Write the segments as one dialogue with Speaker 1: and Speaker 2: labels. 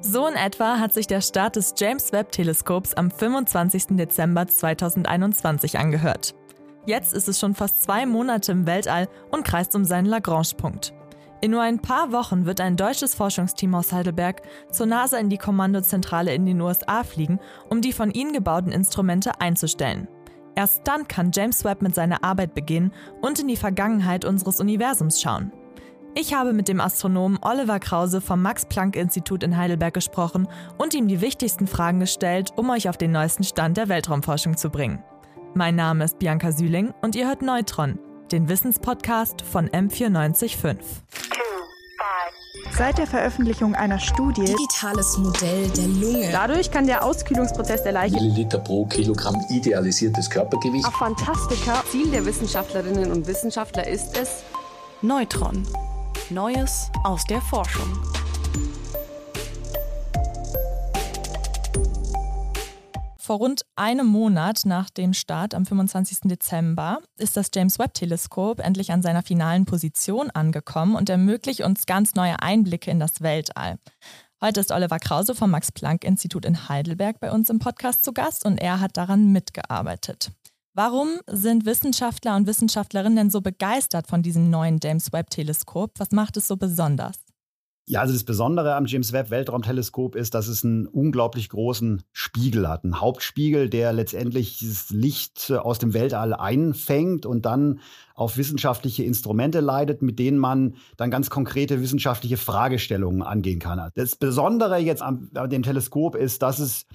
Speaker 1: So in etwa hat sich der Start des James Webb Teleskops am 25. Dezember 2021 angehört. Jetzt ist es schon fast zwei Monate im Weltall und kreist um seinen Lagrange-Punkt. In nur ein paar Wochen wird ein deutsches Forschungsteam aus Heidelberg zur NASA in die Kommandozentrale in den USA fliegen, um die von ihnen gebauten Instrumente einzustellen. Erst dann kann James Webb mit seiner Arbeit beginnen und in die Vergangenheit unseres Universums schauen. Ich habe mit dem Astronomen Oliver Krause vom Max-Planck-Institut in Heidelberg gesprochen und ihm die wichtigsten Fragen gestellt, um euch auf den neuesten Stand der Weltraumforschung zu bringen. Mein Name ist Bianca Sühling und ihr hört Neutron, den Wissenspodcast von M945.
Speaker 2: Seit der Veröffentlichung einer Studie
Speaker 3: Digitales Modell der Lunge.
Speaker 2: Dadurch kann der Auskühlungsprozess der Leiche
Speaker 4: Milliliter pro Kilogramm idealisiertes Körpergewicht.
Speaker 2: Fantastika
Speaker 5: Ziel der Wissenschaftlerinnen und Wissenschaftler ist es,
Speaker 3: Neutron. Neues aus der Forschung.
Speaker 1: Vor rund einem Monat nach dem Start am 25. Dezember ist das James Webb-Teleskop endlich an seiner finalen Position angekommen und ermöglicht uns ganz neue Einblicke in das Weltall. Heute ist Oliver Krause vom Max-Planck-Institut in Heidelberg bei uns im Podcast zu Gast und er hat daran mitgearbeitet. Warum sind Wissenschaftler und Wissenschaftlerinnen denn so begeistert von diesem neuen James Webb-Teleskop? Was macht es so besonders?
Speaker 6: Ja, also das Besondere am James Webb Weltraumteleskop ist, dass es einen unglaublich großen Spiegel hat. Einen Hauptspiegel, der letztendlich das Licht aus dem Weltall einfängt und dann auf wissenschaftliche Instrumente leitet, mit denen man dann ganz konkrete wissenschaftliche Fragestellungen angehen kann. Das Besondere jetzt am, an dem Teleskop ist, dass es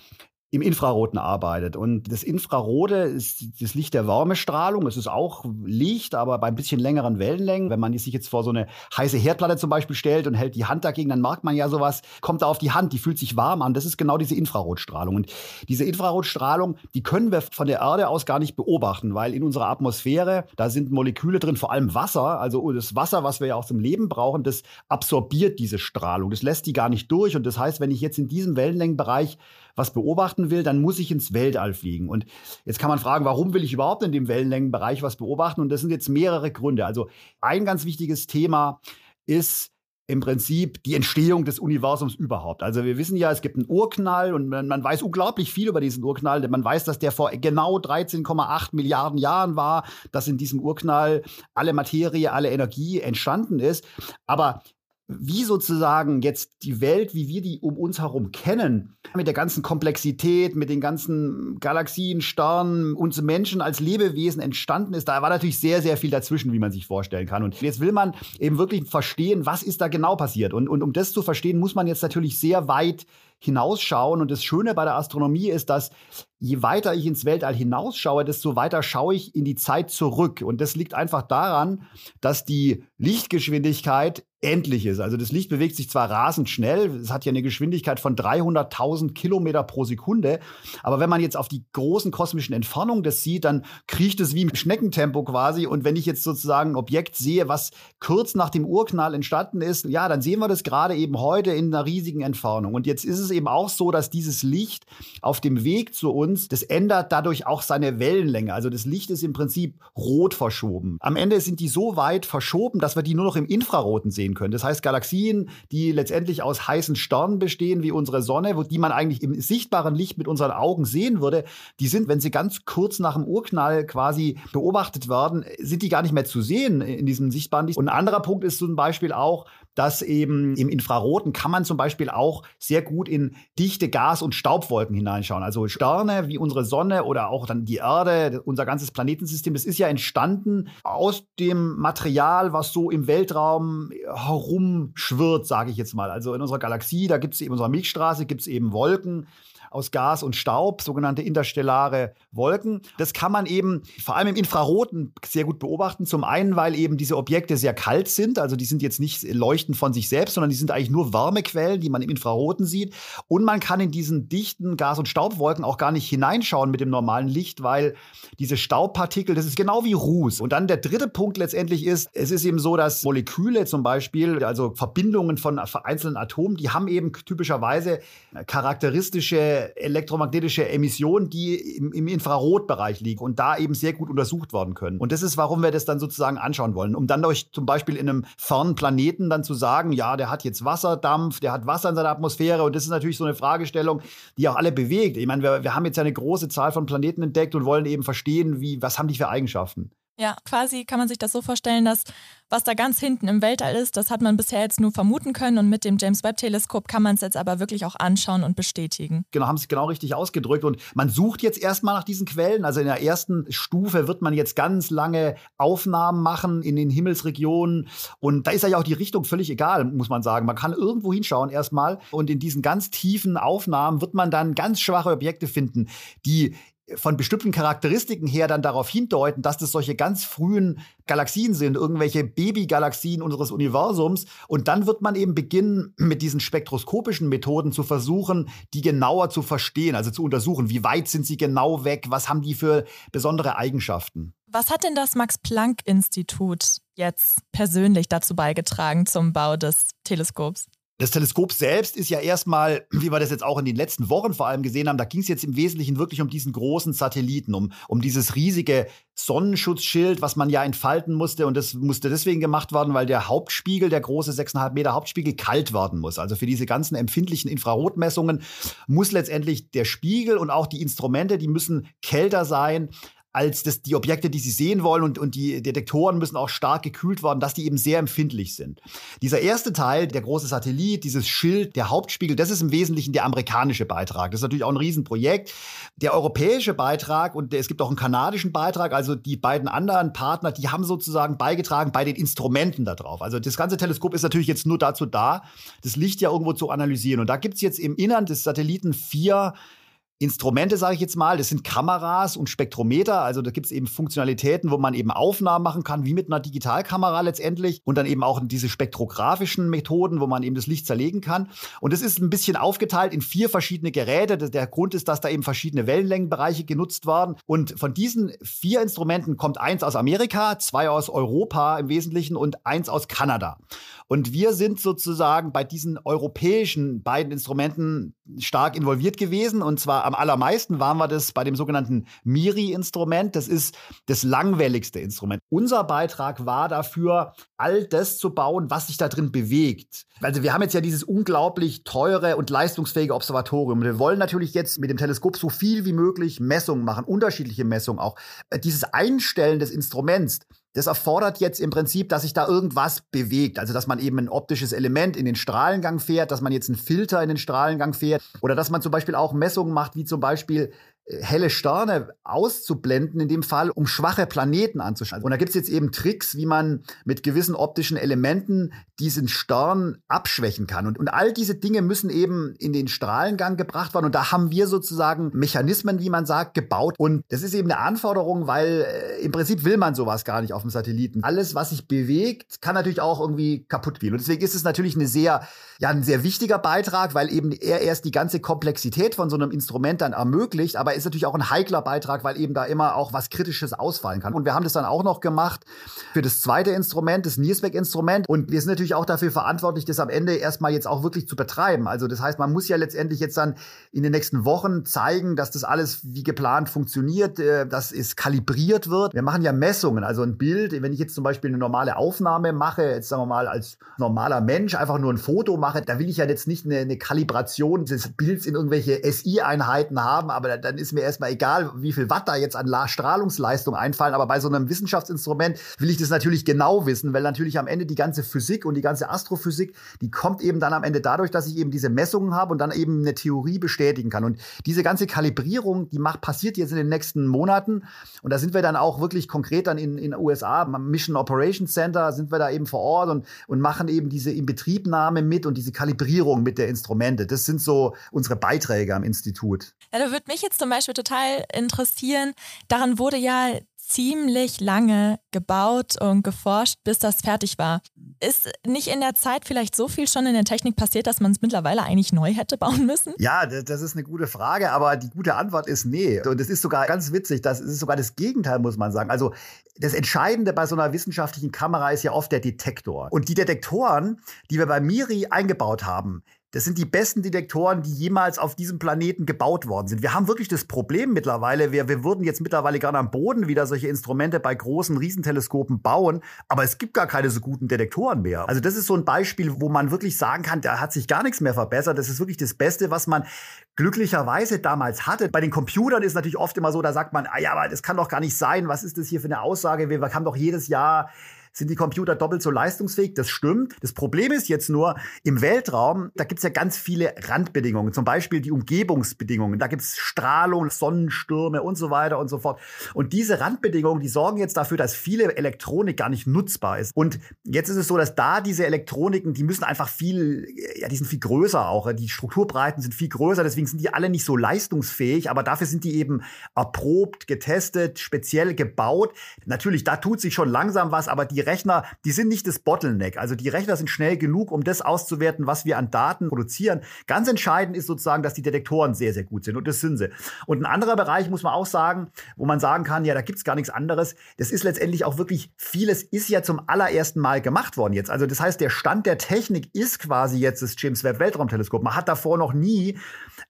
Speaker 6: im Infraroten arbeitet. Und das Infrarote ist das Licht der Wärmestrahlung. Es ist auch Licht, aber bei ein bisschen längeren Wellenlängen. Wenn man sich jetzt vor so eine heiße Herdplatte zum Beispiel stellt und hält die Hand dagegen, dann merkt man ja sowas, kommt da auf die Hand, die fühlt sich warm an. Das ist genau diese Infrarotstrahlung. Und diese Infrarotstrahlung, die können wir von der Erde aus gar nicht beobachten, weil in unserer Atmosphäre, da sind Moleküle drin, vor allem Wasser. Also das Wasser, was wir ja auch zum Leben brauchen, das absorbiert diese Strahlung. Das lässt die gar nicht durch. Und das heißt, wenn ich jetzt in diesem Wellenlängenbereich was beobachten will, dann muss ich ins Weltall fliegen. Und jetzt kann man fragen, warum will ich überhaupt in dem Wellenlängenbereich was beobachten? Und das sind jetzt mehrere Gründe. Also ein ganz wichtiges Thema ist, im Prinzip die Entstehung des Universums überhaupt. Also wir wissen ja, es gibt einen Urknall und man, man weiß unglaublich viel über diesen Urknall. Man weiß, dass der vor genau 13,8 Milliarden Jahren war, dass in diesem Urknall alle Materie, alle Energie entstanden ist. Aber wie sozusagen jetzt die Welt, wie wir die um uns herum kennen, mit der ganzen Komplexität, mit den ganzen Galaxien, Sternen, uns Menschen als Lebewesen entstanden ist, da war natürlich sehr, sehr viel dazwischen, wie man sich vorstellen kann. Und jetzt will man eben wirklich verstehen, was ist da genau passiert. Und, und um das zu verstehen, muss man jetzt natürlich sehr weit hinausschauen. Und das Schöne bei der Astronomie ist, dass je weiter ich ins Weltall hinausschaue, desto weiter schaue ich in die Zeit zurück. Und das liegt einfach daran, dass die Lichtgeschwindigkeit endlich ist. Also das Licht bewegt sich zwar rasend schnell, es hat ja eine Geschwindigkeit von 300.000 Kilometer pro Sekunde, aber wenn man jetzt auf die großen kosmischen Entfernungen das sieht, dann kriecht es wie im Schneckentempo quasi. Und wenn ich jetzt sozusagen ein Objekt sehe, was kurz nach dem Urknall entstanden ist, ja, dann sehen wir das gerade eben heute in einer riesigen Entfernung. Und jetzt ist es eben auch so, dass dieses Licht auf dem Weg zu uns, das ändert dadurch auch seine Wellenlänge. Also das Licht ist im Prinzip rot verschoben. Am Ende sind die so weit verschoben, dass wir die nur noch im Infraroten sehen können. Das heißt, Galaxien, die letztendlich aus heißen Sternen bestehen, wie unsere Sonne, wo die man eigentlich im sichtbaren Licht mit unseren Augen sehen würde, die sind, wenn sie ganz kurz nach dem Urknall quasi beobachtet werden, sind die gar nicht mehr zu sehen in diesem sichtbaren Licht. Und ein anderer Punkt ist zum Beispiel auch, dass eben im Infraroten kann man zum Beispiel auch sehr gut in dichte Gas- und Staubwolken hineinschauen. Also Sterne wie unsere Sonne oder auch dann die Erde, unser ganzes Planetensystem, das ist ja entstanden aus dem Material, was so im Weltraum herumschwirrt, sage ich jetzt mal. Also in unserer Galaxie, da gibt es eben unserer Milchstraße, gibt es eben Wolken aus Gas und Staub, sogenannte interstellare Wolken. Das kann man eben vor allem im Infraroten sehr gut beobachten. Zum einen, weil eben diese Objekte sehr kalt sind, also die sind jetzt nicht leuchten von sich selbst, sondern die sind eigentlich nur Wärmequellen, die man im Infraroten sieht. Und man kann in diesen dichten Gas- und Staubwolken auch gar nicht hineinschauen mit dem normalen Licht, weil diese Staubpartikel, das ist genau wie Ruß. Und dann der dritte Punkt letztendlich ist, es ist eben so, dass Moleküle zum Beispiel, also Verbindungen von einzelnen Atomen, die haben eben typischerweise charakteristische elektromagnetische Emissionen, die im, im Infrarotbereich liegen und da eben sehr gut untersucht werden können. Und das ist, warum wir das dann sozusagen anschauen wollen, um dann durch zum Beispiel in einem fernen Planeten dann zu sagen, ja, der hat jetzt Wasserdampf, der hat Wasser in seiner Atmosphäre und das ist natürlich so eine Fragestellung, die auch alle bewegt. Ich meine, wir, wir haben jetzt eine große Zahl von Planeten entdeckt und wollen eben verstehen, wie, was haben die für Eigenschaften.
Speaker 1: Ja, quasi kann man sich das so vorstellen, dass was da ganz hinten im Weltall ist, das hat man bisher jetzt nur vermuten können und mit dem James Webb Teleskop kann man es jetzt aber wirklich auch anschauen und bestätigen.
Speaker 6: Genau, haben es genau richtig ausgedrückt und man sucht jetzt erstmal nach diesen Quellen. Also in der ersten Stufe wird man jetzt ganz lange Aufnahmen machen in den Himmelsregionen und da ist ja auch die Richtung völlig egal, muss man sagen. Man kann irgendwo hinschauen erstmal und in diesen ganz tiefen Aufnahmen wird man dann ganz schwache Objekte finden, die von bestimmten Charakteristiken her dann darauf hindeuten, dass das solche ganz frühen Galaxien sind, irgendwelche Babygalaxien unseres Universums. Und dann wird man eben beginnen, mit diesen spektroskopischen Methoden zu versuchen, die genauer zu verstehen, also zu untersuchen, wie weit sind sie genau weg, was haben die für besondere Eigenschaften.
Speaker 1: Was hat denn das Max-Planck-Institut jetzt persönlich dazu beigetragen zum Bau des Teleskops?
Speaker 6: Das Teleskop selbst ist ja erstmal, wie wir das jetzt auch in den letzten Wochen vor allem gesehen haben, da ging es jetzt im Wesentlichen wirklich um diesen großen Satelliten, um, um dieses riesige Sonnenschutzschild, was man ja entfalten musste. Und das musste deswegen gemacht werden, weil der Hauptspiegel, der große 6,5 Meter Hauptspiegel, kalt werden muss. Also für diese ganzen empfindlichen Infrarotmessungen muss letztendlich der Spiegel und auch die Instrumente, die müssen kälter sein als das, die Objekte, die sie sehen wollen und, und die Detektoren müssen auch stark gekühlt werden, dass die eben sehr empfindlich sind. Dieser erste Teil, der große Satellit, dieses Schild, der Hauptspiegel, das ist im Wesentlichen der amerikanische Beitrag. Das ist natürlich auch ein Riesenprojekt. Der europäische Beitrag und es gibt auch einen kanadischen Beitrag, also die beiden anderen Partner, die haben sozusagen beigetragen bei den Instrumenten da drauf. Also das ganze Teleskop ist natürlich jetzt nur dazu da, das Licht ja irgendwo zu analysieren. Und da gibt es jetzt im Innern des Satelliten vier Instrumente, sage ich jetzt mal, das sind Kameras und Spektrometer. Also da gibt es eben Funktionalitäten, wo man eben Aufnahmen machen kann, wie mit einer Digitalkamera letztendlich. Und dann eben auch diese spektrografischen Methoden, wo man eben das Licht zerlegen kann. Und es ist ein bisschen aufgeteilt in vier verschiedene Geräte. Der Grund ist, dass da eben verschiedene Wellenlängenbereiche genutzt werden. Und von diesen vier Instrumenten kommt eins aus Amerika, zwei aus Europa im Wesentlichen und eins aus Kanada. Und wir sind sozusagen bei diesen europäischen beiden Instrumenten stark involviert gewesen. Und zwar am allermeisten waren wir das bei dem sogenannten MIRI-Instrument. Das ist das langwelligste Instrument. Unser Beitrag war dafür, all das zu bauen, was sich da drin bewegt. Also wir haben jetzt ja dieses unglaublich teure und leistungsfähige Observatorium. Wir wollen natürlich jetzt mit dem Teleskop so viel wie möglich Messungen machen, unterschiedliche Messungen auch. Dieses Einstellen des Instruments, das erfordert jetzt im Prinzip, dass sich da irgendwas bewegt. Also, dass man eben ein optisches Element in den Strahlengang fährt, dass man jetzt einen Filter in den Strahlengang fährt oder dass man zum Beispiel auch Messungen macht, wie zum Beispiel helle Sterne auszublenden, in dem Fall, um schwache Planeten anzuschauen. Und da gibt es jetzt eben Tricks, wie man mit gewissen optischen Elementen diesen Stern abschwächen kann. Und, und all diese Dinge müssen eben in den Strahlengang gebracht werden. Und da haben wir sozusagen Mechanismen, wie man sagt, gebaut. Und das ist eben eine Anforderung, weil äh, im Prinzip will man sowas gar nicht auf dem Satelliten. Alles, was sich bewegt, kann natürlich auch irgendwie kaputt gehen. Und deswegen ist es natürlich eine sehr, ja, ein sehr wichtiger Beitrag, weil eben er erst die ganze Komplexität von so einem Instrument dann ermöglicht. Aber ist natürlich auch ein heikler Beitrag, weil eben da immer auch was Kritisches ausfallen kann. Und wir haben das dann auch noch gemacht für das zweite Instrument, das Niersbeck-Instrument. Und wir sind natürlich auch dafür verantwortlich, das am Ende erstmal jetzt auch wirklich zu betreiben. Also das heißt, man muss ja letztendlich jetzt dann in den nächsten Wochen zeigen, dass das alles wie geplant funktioniert, äh, dass es kalibriert wird. Wir machen ja Messungen, also ein Bild, wenn ich jetzt zum Beispiel eine normale Aufnahme mache, jetzt sagen wir mal als normaler Mensch einfach nur ein Foto mache, da will ich ja jetzt nicht eine, eine Kalibration des Bilds in irgendwelche SI-Einheiten haben, aber dann ist ist mir erstmal egal, wie viel Watt da jetzt an Strahlungsleistung einfallen, aber bei so einem Wissenschaftsinstrument will ich das natürlich genau wissen, weil natürlich am Ende die ganze Physik und die ganze Astrophysik, die kommt eben dann am Ende dadurch, dass ich eben diese Messungen habe und dann eben eine Theorie bestätigen kann. Und diese ganze Kalibrierung, die macht, passiert jetzt in den nächsten Monaten. Und da sind wir dann auch wirklich konkret dann in den USA, Mission Operations Center, sind wir da eben vor Ort und, und machen eben diese Inbetriebnahme mit und diese Kalibrierung mit der Instrumente. Das sind so unsere Beiträge am Institut.
Speaker 1: Ja, da würde mich jetzt zum Beispiel Beispiel total interessieren. Daran wurde ja ziemlich lange gebaut und geforscht, bis das fertig war. Ist nicht in der Zeit vielleicht so viel schon in der Technik passiert, dass man es mittlerweile eigentlich neu hätte bauen müssen?
Speaker 6: Ja, das ist eine gute Frage, aber die gute Antwort ist nee. Und es ist sogar ganz witzig, das ist sogar das Gegenteil, muss man sagen. Also das Entscheidende bei so einer wissenschaftlichen Kamera ist ja oft der Detektor. Und die Detektoren, die wir bei Miri eingebaut haben, das sind die besten Detektoren, die jemals auf diesem Planeten gebaut worden sind. Wir haben wirklich das Problem mittlerweile, wir, wir würden jetzt mittlerweile gerne am Boden wieder solche Instrumente bei großen Riesenteleskopen bauen, aber es gibt gar keine so guten Detektoren mehr. Also das ist so ein Beispiel, wo man wirklich sagen kann, da hat sich gar nichts mehr verbessert. Das ist wirklich das Beste, was man glücklicherweise damals hatte. Bei den Computern ist natürlich oft immer so, da sagt man, ah ja, aber das kann doch gar nicht sein. Was ist das hier für eine Aussage? Wir haben doch jedes Jahr sind die Computer doppelt so leistungsfähig. Das stimmt. Das Problem ist jetzt nur, im Weltraum, da gibt es ja ganz viele Randbedingungen. Zum Beispiel die Umgebungsbedingungen. Da gibt es Strahlung, Sonnenstürme und so weiter und so fort. Und diese Randbedingungen, die sorgen jetzt dafür, dass viele Elektronik gar nicht nutzbar ist. Und jetzt ist es so, dass da diese Elektroniken, die müssen einfach viel, ja, die sind viel größer auch. Die Strukturbreiten sind viel größer. Deswegen sind die alle nicht so leistungsfähig. Aber dafür sind die eben erprobt, getestet, speziell gebaut. Natürlich, da tut sich schon langsam was, aber die die Rechner, die sind nicht das Bottleneck. Also die Rechner sind schnell genug, um das auszuwerten, was wir an Daten produzieren. Ganz entscheidend ist sozusagen, dass die Detektoren sehr, sehr gut sind. Und das sind sie. Und ein anderer Bereich muss man auch sagen, wo man sagen kann, ja, da gibt es gar nichts anderes. Das ist letztendlich auch wirklich, vieles ist ja zum allerersten Mal gemacht worden jetzt. Also das heißt, der Stand der Technik ist quasi jetzt das James Webb Weltraumteleskop. Man hat davor noch nie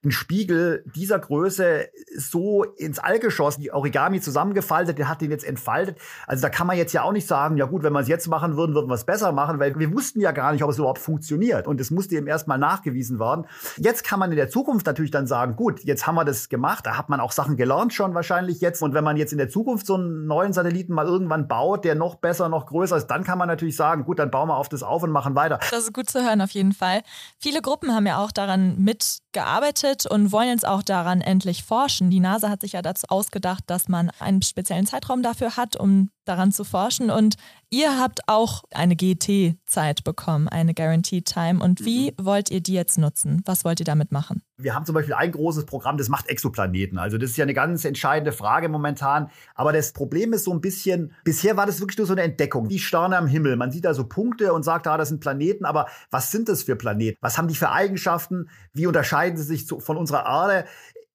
Speaker 6: einen Spiegel dieser Größe so ins All geschossen, die Origami zusammengefaltet, der hat den jetzt entfaltet. Also da kann man jetzt ja auch nicht sagen, ja gut, gut, wenn wir es jetzt machen würden, würden wir es besser machen, weil wir wussten ja gar nicht, ob es überhaupt funktioniert. Und es musste eben erstmal nachgewiesen werden. Jetzt kann man in der Zukunft natürlich dann sagen, gut, jetzt haben wir das gemacht, da hat man auch Sachen gelernt schon wahrscheinlich jetzt. Und wenn man jetzt in der Zukunft so einen neuen Satelliten mal irgendwann baut, der noch besser, noch größer ist, dann kann man natürlich sagen, gut, dann bauen wir auf das auf und machen weiter.
Speaker 1: Das ist gut zu hören auf jeden Fall. Viele Gruppen haben ja auch daran mitgearbeitet und wollen jetzt auch daran endlich forschen. Die NASA hat sich ja dazu ausgedacht, dass man einen speziellen Zeitraum dafür hat, um daran zu forschen. Und ihr habt auch eine GT-Zeit bekommen, eine Guaranteed Time. Und wie mhm. wollt ihr die jetzt nutzen? Was wollt ihr damit machen?
Speaker 6: Wir haben zum Beispiel ein großes Programm, das macht Exoplaneten. Also das ist ja eine ganz entscheidende Frage momentan. Aber das Problem ist so ein bisschen, bisher war das wirklich nur so eine Entdeckung. Die Sterne am Himmel. Man sieht da so Punkte und sagt, ah, das sind Planeten. Aber was sind das für Planeten? Was haben die für Eigenschaften? Wie unterscheiden sie sich zu, von unserer Erde?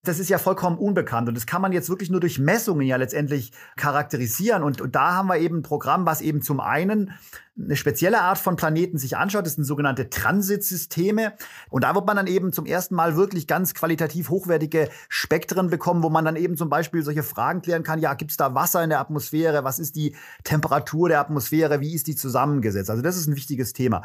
Speaker 6: Das ist ja vollkommen unbekannt und das kann man jetzt wirklich nur durch Messungen ja letztendlich charakterisieren. Und, und da haben wir eben ein Programm, was eben zum einen eine spezielle Art von Planeten sich anschaut. Das sind sogenannte Transitsysteme. Und da wird man dann eben zum ersten Mal wirklich ganz qualitativ hochwertige Spektren bekommen, wo man dann eben zum Beispiel solche Fragen klären kann. Ja, gibt es da Wasser in der Atmosphäre? Was ist die Temperatur der Atmosphäre? Wie ist die zusammengesetzt? Also das ist ein wichtiges Thema.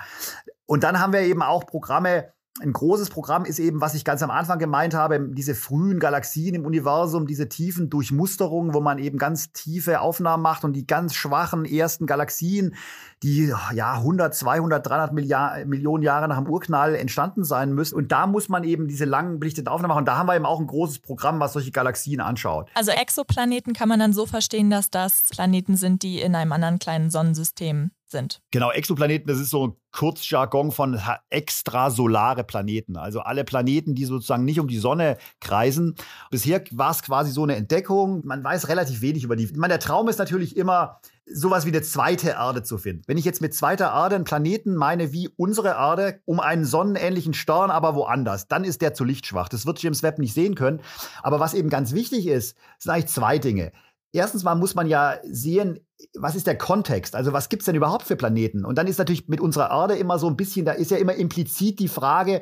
Speaker 6: Und dann haben wir eben auch Programme, ein großes Programm ist eben, was ich ganz am Anfang gemeint habe, diese frühen Galaxien im Universum, diese tiefen Durchmusterungen, wo man eben ganz tiefe Aufnahmen macht und die ganz schwachen ersten Galaxien, die ja 100, 200, 300 Milliard, Millionen Jahre nach dem Urknall entstanden sein müssen. Und da muss man eben diese langen belichteten Aufnahmen machen. Und da haben wir eben auch ein großes Programm, was solche Galaxien anschaut.
Speaker 1: Also Exoplaneten kann man dann so verstehen, dass das Planeten sind, die in einem anderen kleinen Sonnensystem sind.
Speaker 6: Genau, Exoplaneten, das ist so ein Kurzjargon von extrasolare Planeten. Also alle Planeten, die sozusagen nicht um die Sonne kreisen. Bisher war es quasi so eine Entdeckung. Man weiß relativ wenig über die. Ich meine, der Traum ist natürlich immer, sowas wie eine zweite Erde zu finden. Wenn ich jetzt mit zweiter Erde einen Planeten meine wie unsere Erde, um einen sonnenähnlichen Stern, aber woanders, dann ist der zu lichtschwach. Das wird James Webb nicht sehen können. Aber was eben ganz wichtig ist, sind eigentlich zwei Dinge. Erstens mal muss man ja sehen, was ist der Kontext? Also was gibt's denn überhaupt für Planeten? Und dann ist natürlich mit unserer Erde immer so ein bisschen, da ist ja immer implizit die Frage,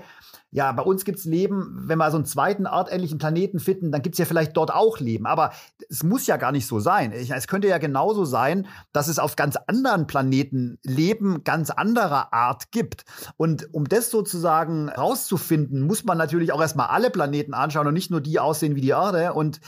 Speaker 6: ja, bei uns gibt's Leben, wenn wir so einen zweiten artähnlichen Planeten finden, dann gibt's ja vielleicht dort auch Leben. Aber es muss ja gar nicht so sein. Es könnte ja genauso sein, dass es auf ganz anderen Planeten Leben ganz anderer Art gibt. Und um das sozusagen rauszufinden, muss man natürlich auch erstmal alle Planeten anschauen und nicht nur die aussehen wie die Erde. Und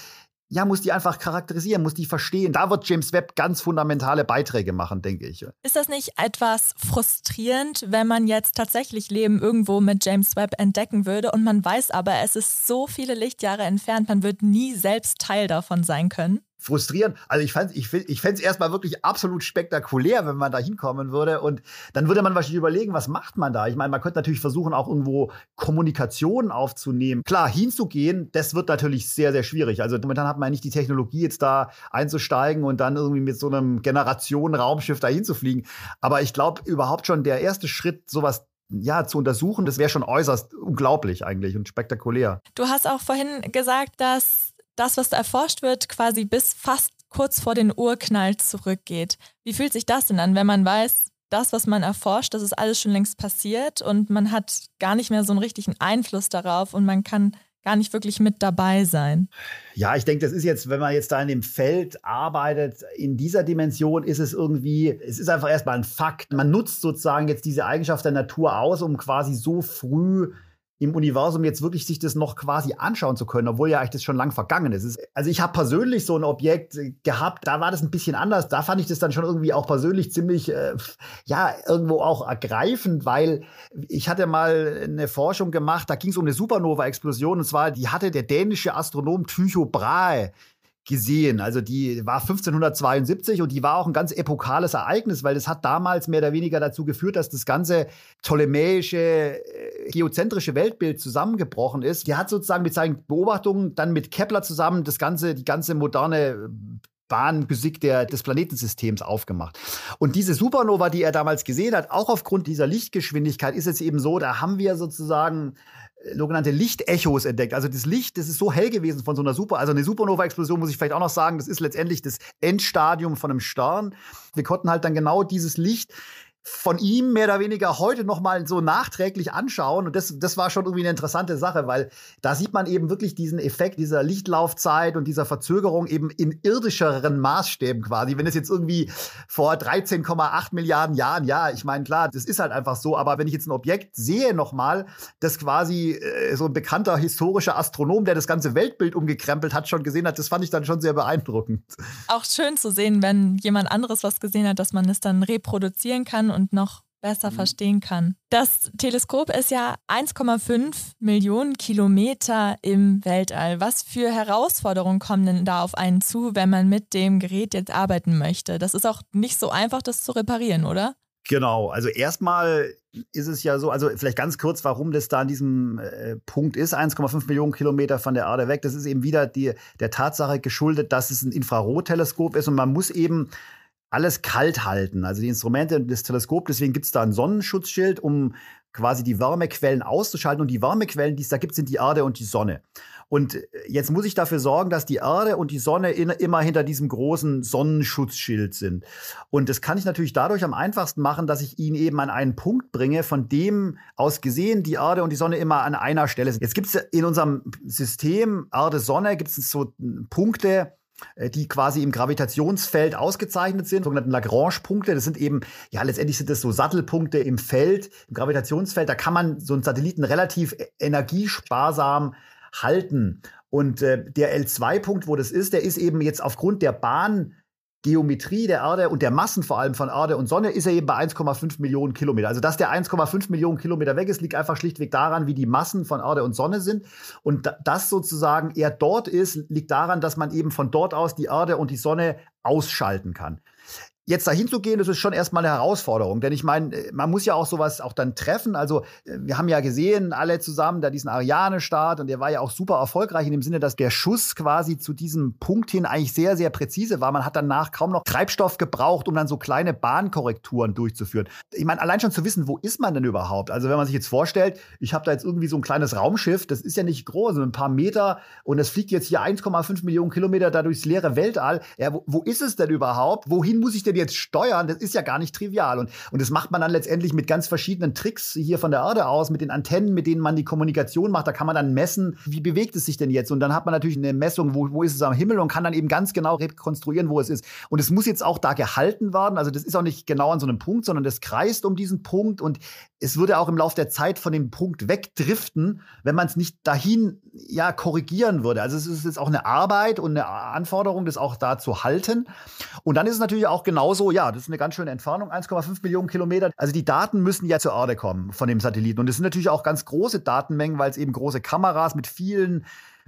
Speaker 6: ja, muss die einfach charakterisieren, muss die verstehen. Da wird James Webb ganz fundamentale Beiträge machen, denke ich.
Speaker 1: Ist das nicht etwas frustrierend, wenn man jetzt tatsächlich Leben irgendwo mit James Webb entdecken würde und man weiß aber, es ist so viele Lichtjahre entfernt, man wird nie selbst Teil davon sein können?
Speaker 6: Frustrierend. Also ich fand ich, ich fände es erstmal wirklich absolut spektakulär, wenn man da hinkommen würde. Und dann würde man wahrscheinlich überlegen, was macht man da? Ich meine, man könnte natürlich versuchen, auch irgendwo Kommunikation aufzunehmen. Klar, hinzugehen, das wird natürlich sehr, sehr schwierig. Also momentan hat man ja nicht die Technologie, jetzt da einzusteigen und dann irgendwie mit so einem Generation-Raumschiff da hinzufliegen. Aber ich glaube, überhaupt schon der erste Schritt, sowas ja, zu untersuchen, das wäre schon äußerst unglaublich eigentlich und spektakulär.
Speaker 1: Du hast auch vorhin gesagt, dass das, was da erforscht wird, quasi bis fast kurz vor den Urknall zurückgeht. Wie fühlt sich das denn an, wenn man weiß, das, was man erforscht, das ist alles schon längst passiert und man hat gar nicht mehr so einen richtigen Einfluss darauf und man kann gar nicht wirklich mit dabei sein.
Speaker 6: Ja, ich denke, das ist jetzt, wenn man jetzt da in dem Feld arbeitet, in dieser Dimension ist es irgendwie, es ist einfach erstmal ein Fakt. Man nutzt sozusagen jetzt diese Eigenschaft der Natur aus, um quasi so früh im Universum jetzt wirklich sich das noch quasi anschauen zu können, obwohl ja eigentlich das schon lang vergangen ist. Also ich habe persönlich so ein Objekt gehabt, da war das ein bisschen anders. Da fand ich das dann schon irgendwie auch persönlich ziemlich, äh, ja, irgendwo auch ergreifend, weil ich hatte mal eine Forschung gemacht, da ging es um eine Supernova-Explosion und zwar, die hatte der dänische Astronom Tycho Brahe gesehen. Also die war 1572 und die war auch ein ganz epokales Ereignis, weil das hat damals mehr oder weniger dazu geführt, dass das ganze ptolemäische, äh, geozentrische Weltbild zusammengebrochen ist. Die hat sozusagen mit seinen Beobachtungen dann mit Kepler zusammen das ganze, die ganze moderne Bahnphysik der, des Planetensystems aufgemacht. Und diese Supernova, die er damals gesehen hat, auch aufgrund dieser Lichtgeschwindigkeit, ist jetzt eben so, da haben wir sozusagen sogenannte Lichtechos entdeckt. Also das Licht, das ist so hell gewesen von so einer Super, also eine Supernova-Explosion muss ich vielleicht auch noch sagen, das ist letztendlich das Endstadium von einem Stern. Wir konnten halt dann genau dieses Licht von ihm mehr oder weniger heute noch mal so nachträglich anschauen. Und das, das war schon irgendwie eine interessante Sache, weil da sieht man eben wirklich diesen Effekt dieser Lichtlaufzeit und dieser Verzögerung eben in irdischeren Maßstäben quasi. Wenn es jetzt irgendwie vor 13,8 Milliarden Jahren, ja, ich meine, klar, das ist halt einfach so. Aber wenn ich jetzt ein Objekt sehe noch mal, das quasi äh, so ein bekannter historischer Astronom, der das ganze Weltbild umgekrempelt hat, schon gesehen hat, das fand ich dann schon sehr beeindruckend.
Speaker 1: Auch schön zu sehen, wenn jemand anderes was gesehen hat, dass man es dann reproduzieren kann und noch besser mhm. verstehen kann. Das Teleskop ist ja 1,5 Millionen Kilometer im Weltall. Was für Herausforderungen kommen denn da auf einen zu, wenn man mit dem Gerät jetzt arbeiten möchte? Das ist auch nicht so einfach, das zu reparieren, oder?
Speaker 6: Genau, also erstmal ist es ja so, also vielleicht ganz kurz, warum das da an diesem äh, Punkt ist, 1,5 Millionen Kilometer von der Erde weg. Das ist eben wieder die, der Tatsache geschuldet, dass es ein Infrarotteleskop ist und man muss eben alles kalt halten. Also die Instrumente des Teleskops, deswegen gibt es da ein Sonnenschutzschild, um quasi die Wärmequellen auszuschalten. Und die Wärmequellen, die es da gibt, sind die Erde und die Sonne. Und äh, jetzt muss ich dafür sorgen, dass die Erde und die Sonne in, immer hinter diesem großen Sonnenschutzschild sind. Und das kann ich natürlich dadurch am einfachsten machen, dass ich ihn eben an einen Punkt bringe, von dem aus gesehen die Erde und die Sonne immer an einer Stelle sind. Jetzt gibt es in unserem System Erde-Sonne gibt es so Punkte, äh, die quasi im Gravitationsfeld ausgezeichnet sind, sogenannten Lagrange-Punkte. Das sind eben, ja, letztendlich sind das so Sattelpunkte im Feld, im Gravitationsfeld. Da kann man so einen Satelliten relativ e-, energiesparsam halten. Und äh, der L2-Punkt, wo das ist, der ist eben jetzt aufgrund der Bahn Geometrie der Erde und der Massen vor allem von Erde und Sonne ist er eben bei 1,5 Millionen Kilometer. Also dass der 1,5 Millionen Kilometer weg ist, liegt einfach schlichtweg daran, wie die Massen von Erde und Sonne sind. Und das sozusagen er dort ist, liegt daran, dass man eben von dort aus die Erde und die Sonne ausschalten kann jetzt dahin zu gehen, das ist schon erstmal eine Herausforderung. Denn ich meine, äh, man muss ja auch sowas auch dann treffen. Also, äh, wir haben ja gesehen, alle zusammen, da diesen Ariane-Start und der war ja auch super erfolgreich in dem Sinne, dass der Schuss quasi zu diesem Punkt hin eigentlich sehr, sehr präzise war. Man hat danach kaum noch Treibstoff gebraucht, um dann so kleine Bahnkorrekturen durchzuführen. Ich meine, allein schon zu wissen, wo ist man denn überhaupt? Also, wenn man sich jetzt vorstellt, ich habe da jetzt irgendwie so ein kleines Raumschiff, das ist ja nicht groß, ein paar Meter und es fliegt jetzt hier 1,5 Millionen Kilometer da durchs leere Weltall. Ja, wo, wo ist es denn überhaupt? Wohin muss ich denn jetzt steuern, das ist ja gar nicht trivial. Und, und das macht man dann letztendlich mit ganz verschiedenen Tricks hier von der Erde aus, mit den Antennen, mit denen man die Kommunikation macht. Da kann man dann messen, wie bewegt es sich denn jetzt? Und dann hat man natürlich eine Messung, wo, wo ist es am Himmel und kann dann eben ganz genau rekonstruieren, wo es ist. Und es muss jetzt auch da gehalten werden. Also das ist auch nicht genau an so einem Punkt, sondern das kreist um diesen Punkt. Und es würde auch im Laufe der Zeit von dem Punkt wegdriften, wenn man es nicht dahin ja korrigieren würde. Also es ist jetzt auch eine Arbeit und eine Anforderung, das auch da zu halten. Und dann ist es natürlich auch genauso, ja, das ist eine ganz schöne Entfernung, 1,5 Millionen Kilometer. Also die Daten müssen ja zur Erde kommen von dem Satelliten. Und das sind natürlich auch ganz große Datenmengen, weil es eben große Kameras mit vielen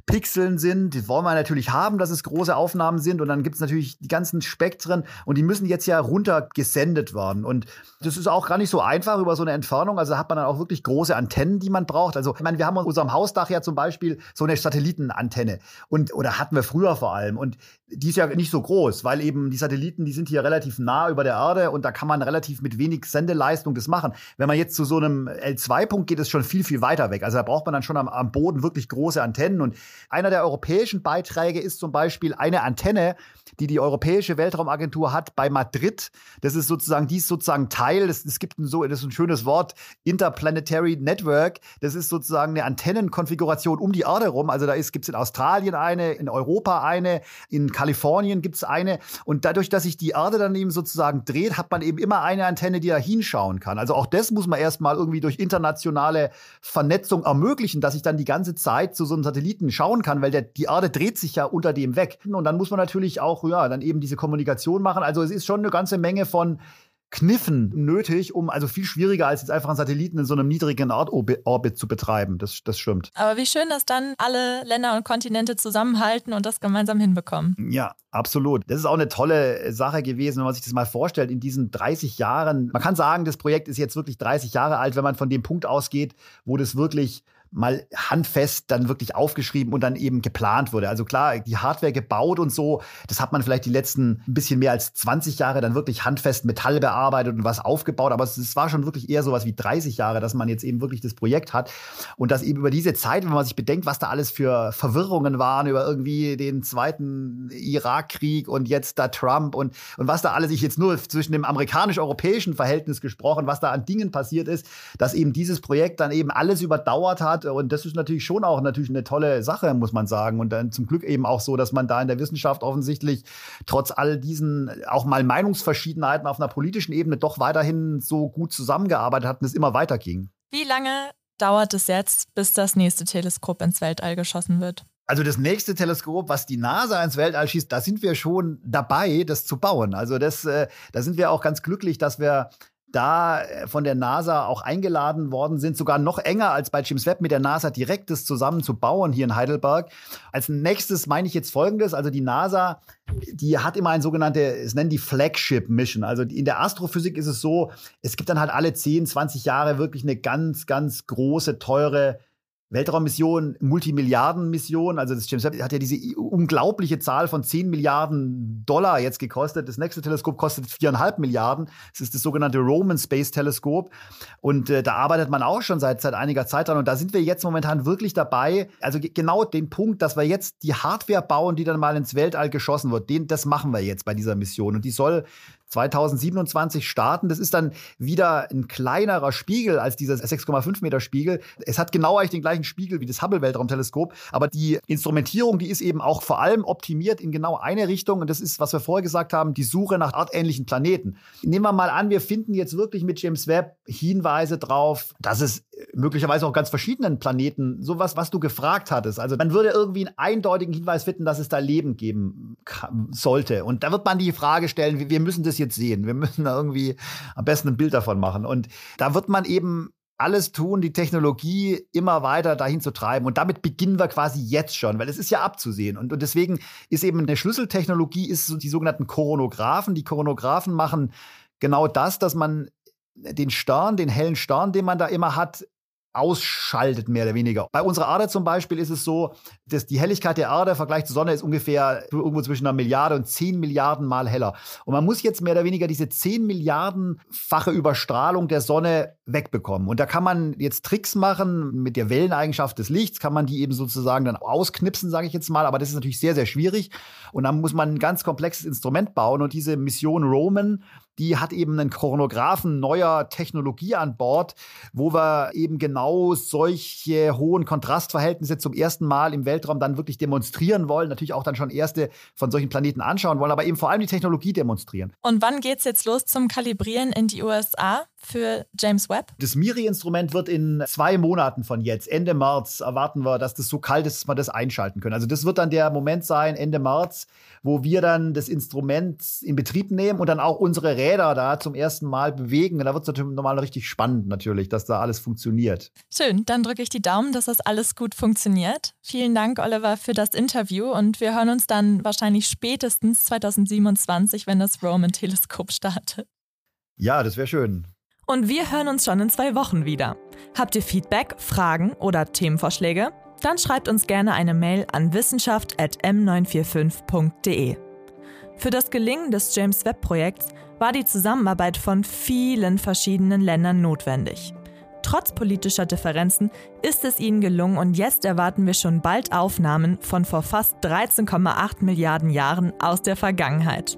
Speaker 6: Pixeln sind. Die wollen wir natürlich haben, dass es große Aufnahmen sind. Und dann gibt es natürlich die ganzen Spektren und die müssen jetzt ja runtergesendet werden. Und das ist auch gar nicht so einfach über so eine Entfernung. Also hat man dann auch wirklich große Antennen, die man braucht. Also ich meine, wir haben in unserem Hausdach ja zum Beispiel so eine Satellitenantenne. Und, oder hatten wir früher vor allem. Und die ist ja nicht so groß, weil eben die Satelliten, die sind hier relativ nah über der Erde und da kann man relativ mit wenig Sendeleistung das machen. Wenn man jetzt zu so einem L2-Punkt geht, ist schon viel, viel weiter weg. Also da braucht man dann schon am, am Boden wirklich große Antennen. Und einer der europäischen Beiträge ist zum Beispiel eine Antenne, die die Europäische Weltraumagentur hat bei Madrid. Das ist sozusagen, die ist sozusagen Teil, es, es gibt ein so, das ist ein schönes Wort, Interplanetary Network. Das ist sozusagen eine Antennenkonfiguration um die Erde rum. Also da gibt es in Australien eine, in Europa eine, in Kalifornien gibt es eine. Und dadurch, dass sich die Erde dann eben sozusagen dreht, hat man eben immer eine Antenne, die da hinschauen kann. Also auch das muss man erstmal irgendwie durch internationale Vernetzung ermöglichen, dass ich dann die ganze Zeit zu so einem Satelliten schauen kann, weil der, die Erde dreht sich ja unter dem weg. Und dann muss man natürlich auch ja, dann eben diese Kommunikation machen. Also es ist schon eine ganze Menge von Kniffen nötig, um also viel schwieriger als jetzt einfach einen Satelliten in so einem niedrigen Erdorbit zu betreiben. Das, das stimmt.
Speaker 1: Aber wie schön, dass dann alle Länder und Kontinente zusammenhalten und das gemeinsam hinbekommen.
Speaker 6: Ja, absolut. Das ist auch eine tolle Sache gewesen, wenn man sich das mal vorstellt. In diesen 30 Jahren, man kann sagen, das Projekt ist jetzt wirklich 30 Jahre alt, wenn man von dem Punkt ausgeht, wo das wirklich mal handfest dann wirklich aufgeschrieben und dann eben geplant wurde. Also klar, die Hardware gebaut und so, das hat man vielleicht die letzten ein bisschen mehr als 20 Jahre dann wirklich handfest Metall bearbeitet und was aufgebaut, aber es, war schon wirklich eher sowas wie 30 Jahre, dass man jetzt eben wirklich das Projekt hat und dass eben über diese Zeit, wenn man sich bedenkt, was da alles für Verwirrungen waren über irgendwie den zweiten Irakkrieg und jetzt da Trump und, und was da alles, ich jetzt nur zwischen dem amerikanisch-europäischen Verhältnis gesprochen, was da an Dingen passiert ist, dass eben dieses Projekt dann eben alles überdauert hat hat. Und das ist natürlich schon auch natürlich eine tolle Sache, muss man sagen. Und dann zum Glück eben auch so, dass man da in der Wissenschaft offensichtlich trotz all diesen auch mal Meinungsverschiedenheiten auf einer politischen Ebene doch weiterhin so gut zusammengearbeitet hat und es immer weiterging.
Speaker 1: Wie lange dauert es jetzt, bis das nächste Teleskop ins Weltall geschossen wird?
Speaker 6: Also das nächste Teleskop, was die NASA ins Weltall schießt, da sind wir schon dabei, das zu bauen. Also das, äh, da sind wir auch ganz glücklich, dass wir da äh, von der NASA auch eingeladen worden sind, sogar noch enger als bei James Webb mit der NASA direktes zusammen zu bauen hier in Heidelberg. Als nächstes meine ich jetzt Folgendes, also die NASA, die hat immer ein sogenannte, es nennen die Flagship Mission. Also in der Astrophysik ist es so, es gibt dann halt alle 10, 20 Jahre wirklich eine ganz, ganz große, teure Weltraummission, Multimilliardenmission. Also das James Webb hat ja diese unglaubliche Zahl von 10 Milliarden Dollar jetzt gekostet. Das nächste Teleskop kostet viereinhalb Milliarden. Das ist das sogenannte Roman Space Teleskop. Und äh, da arbeitet man auch schon seit, seit einiger Zeit dran. Und da sind wir jetzt momentan wirklich dabei. Also genau den Punkt, dass wir jetzt die Hardware bauen, die dann mal ins Weltall geschossen wird. Den, das machen wir jetzt bei dieser Mission. Und die soll 2027 starten. Das ist dann wieder ein kleinerer Spiegel als dieser 6,5 Meter Spiegel. Es hat genau eigentlich den gleichen Spiegel wie das Hubble Weltraumteleskop, aber die Instrumentierung, die ist eben auch vor allem optimiert in genau eine Richtung und das ist, was wir vorher gesagt haben, die Suche nach artähnlichen Planeten. Nehmen wir mal an, wir finden jetzt wirklich mit James Webb Hinweise drauf, dass es möglicherweise auch ganz verschiedenen Planeten, sowas, was du gefragt hattest. Also man würde irgendwie einen eindeutigen Hinweis finden, dass es da Leben geben sollte. Und da wird man die Frage stellen, wir müssen das jetzt sehen. Wir müssen da irgendwie am besten ein Bild davon machen. Und da wird man eben alles tun, die Technologie immer weiter dahin zu treiben. Und damit beginnen wir quasi jetzt schon, weil es ist ja abzusehen. Und, und deswegen ist eben eine Schlüsseltechnologie ist so die sogenannten Koronographen. Die Koronographen machen genau das, dass man den Stern, den hellen Stern, den man da immer hat, ausschaltet, mehr oder weniger. Bei unserer Erde zum Beispiel ist es so, dass die Helligkeit der Erde im Vergleich zur Sonne ist ungefähr irgendwo zwischen einer Milliarde und zehn Milliarden Mal heller. Und man muss jetzt mehr oder weniger diese zehn Milliardenfache Überstrahlung der Sonne wegbekommen. Und da kann man jetzt Tricks machen mit der Welleneigenschaft des Lichts, kann man die eben sozusagen dann ausknipsen, sage ich jetzt mal. Aber das ist natürlich sehr, sehr schwierig. Und dann muss man ein ganz komplexes Instrument bauen. Und diese Mission Roman, die hat eben einen Chronographen neuer Technologie an Bord, wo wir eben genau solche hohen Kontrastverhältnisse zum ersten Mal im Weltraum dann wirklich demonstrieren wollen. Natürlich auch dann schon erste von solchen Planeten anschauen wollen, aber eben vor allem die Technologie demonstrieren.
Speaker 1: Und wann geht es jetzt los zum Kalibrieren in die USA? Für James Webb?
Speaker 6: Das MIRI-Instrument wird in zwei Monaten von jetzt, Ende März, erwarten wir, dass das so kalt ist, dass wir das einschalten können. Also das wird dann der Moment sein, Ende März, wo wir dann das Instrument in Betrieb nehmen und dann auch unsere Räder da zum ersten Mal bewegen. Und da wird es natürlich nochmal richtig spannend natürlich, dass da alles funktioniert.
Speaker 1: Schön, dann drücke ich die Daumen, dass das alles gut funktioniert. Vielen Dank, Oliver, für das Interview und wir hören uns dann wahrscheinlich spätestens 2027, wenn das Roman-Teleskop startet.
Speaker 6: Ja, das wäre schön.
Speaker 1: Und wir hören uns schon in zwei Wochen wieder. Habt ihr Feedback, Fragen oder Themenvorschläge? Dann schreibt uns gerne eine Mail an wissenschaft.m945.de. Für das Gelingen des James Webb Projekts war die Zusammenarbeit von vielen verschiedenen Ländern notwendig. Trotz politischer Differenzen ist es ihnen gelungen und jetzt erwarten wir schon bald Aufnahmen von vor fast 13,8 Milliarden Jahren aus der Vergangenheit.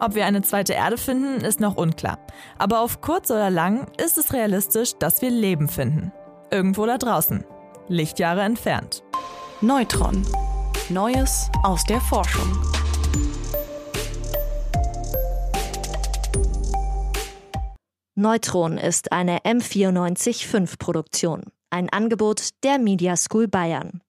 Speaker 1: Ob wir eine zweite Erde finden, ist noch unklar. Aber auf kurz oder lang ist es realistisch, dass wir Leben finden. Irgendwo da draußen. Lichtjahre entfernt.
Speaker 3: Neutron. Neues aus der Forschung.
Speaker 7: Neutron ist eine M945-Produktion, ein Angebot der Media School Bayern.